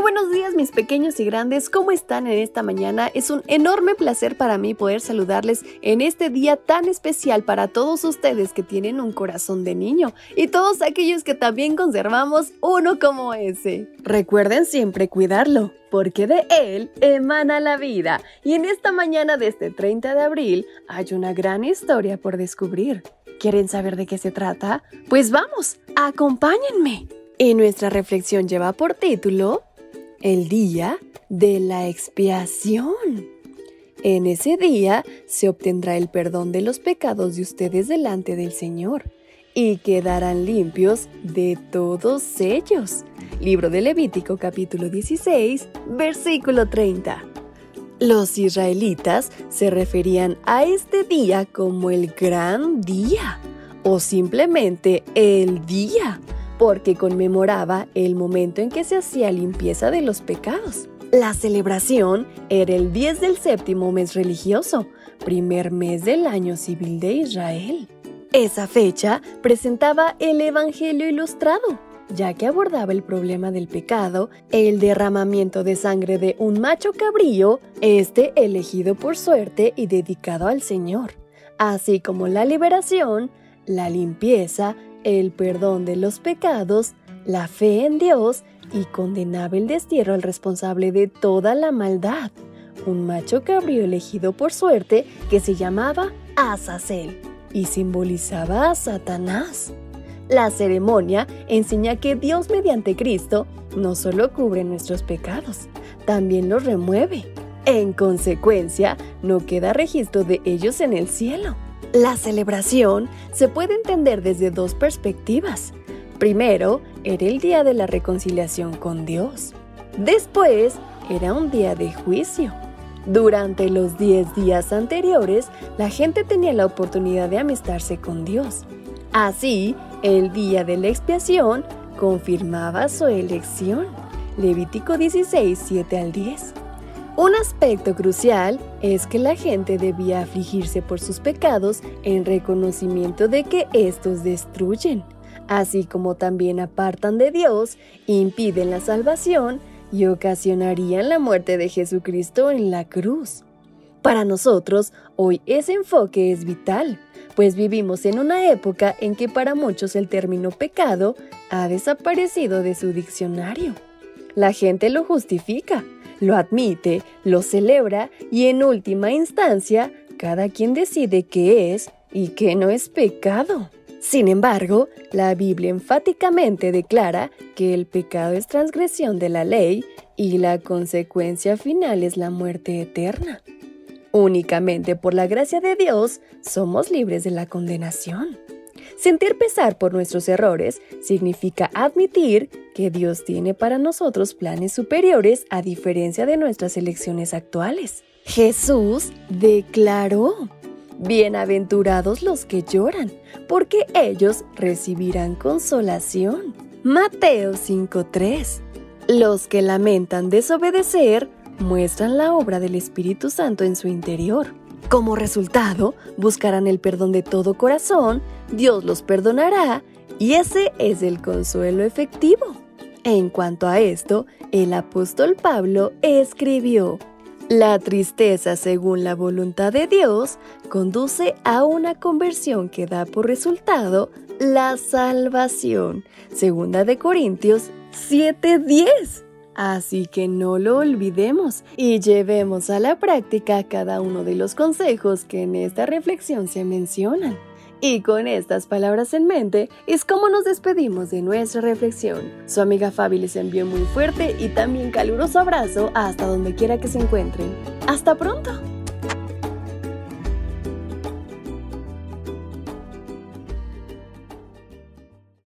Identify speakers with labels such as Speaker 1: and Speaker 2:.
Speaker 1: Buenos días mis pequeños y grandes, ¿cómo están en esta mañana? Es un enorme placer para mí poder saludarles en este día tan especial para todos ustedes que tienen un corazón de niño y todos aquellos que también conservamos uno como ese. Recuerden siempre cuidarlo, porque de él emana la vida y en esta mañana de este 30 de abril hay una gran historia por descubrir. ¿Quieren saber de qué se trata? Pues vamos, acompáñenme. Y nuestra reflexión lleva por título el día de la expiación. En ese día se obtendrá el perdón de los pecados de ustedes delante del Señor y quedarán limpios de todos ellos. Libro de Levítico capítulo 16, versículo 30. Los israelitas se referían a este día como el gran día o simplemente el día porque conmemoraba el momento en que se hacía limpieza de los pecados. La celebración era el 10 del séptimo mes religioso, primer mes del año civil de Israel. Esa fecha presentaba el Evangelio ilustrado, ya que abordaba el problema del pecado, el derramamiento de sangre de un macho cabrío, este elegido por suerte y dedicado al Señor, así como la liberación, la limpieza el perdón de los pecados, la fe en Dios y condenaba el destierro al responsable de toda la maldad, un macho cabrío elegido por suerte que se llamaba Azazel y simbolizaba a Satanás. La ceremonia enseña que Dios mediante Cristo no solo cubre nuestros pecados, también los remueve. En consecuencia, no queda registro de ellos en el cielo. La celebración se puede entender desde dos perspectivas. Primero, era el día de la reconciliación con Dios. Después, era un día de juicio. Durante los 10 días anteriores, la gente tenía la oportunidad de amistarse con Dios. Así, el día de la expiación confirmaba su elección. Levítico 16, 7 al 10. Un aspecto crucial es que la gente debía afligirse por sus pecados en reconocimiento de que estos destruyen, así como también apartan de Dios, impiden la salvación y ocasionarían la muerte de Jesucristo en la cruz. Para nosotros, hoy ese enfoque es vital, pues vivimos en una época en que para muchos el término pecado ha desaparecido de su diccionario. La gente lo justifica, lo admite, lo celebra y en última instancia, cada quien decide qué es y qué no es pecado. Sin embargo, la Biblia enfáticamente declara que el pecado es transgresión de la ley y la consecuencia final es la muerte eterna. Únicamente por la gracia de Dios somos libres de la condenación. Sentir pesar por nuestros errores significa admitir que Dios tiene para nosotros planes superiores a diferencia de nuestras elecciones actuales. Jesús declaró, Bienaventurados los que lloran, porque ellos recibirán consolación. Mateo 5:3 Los que lamentan desobedecer muestran la obra del Espíritu Santo en su interior. Como resultado, buscarán el perdón de todo corazón, Dios los perdonará y ese es el consuelo efectivo. En cuanto a esto, el apóstol Pablo escribió, la tristeza según la voluntad de Dios conduce a una conversión que da por resultado la salvación. Segunda de Corintios 7:10. Así que no lo olvidemos y llevemos a la práctica cada uno de los consejos que en esta reflexión se mencionan. Y con estas palabras en mente es como nos despedimos de nuestra reflexión. Su amiga Fabi les envió muy fuerte y también caluroso abrazo hasta donde quiera que se encuentren. ¡Hasta pronto!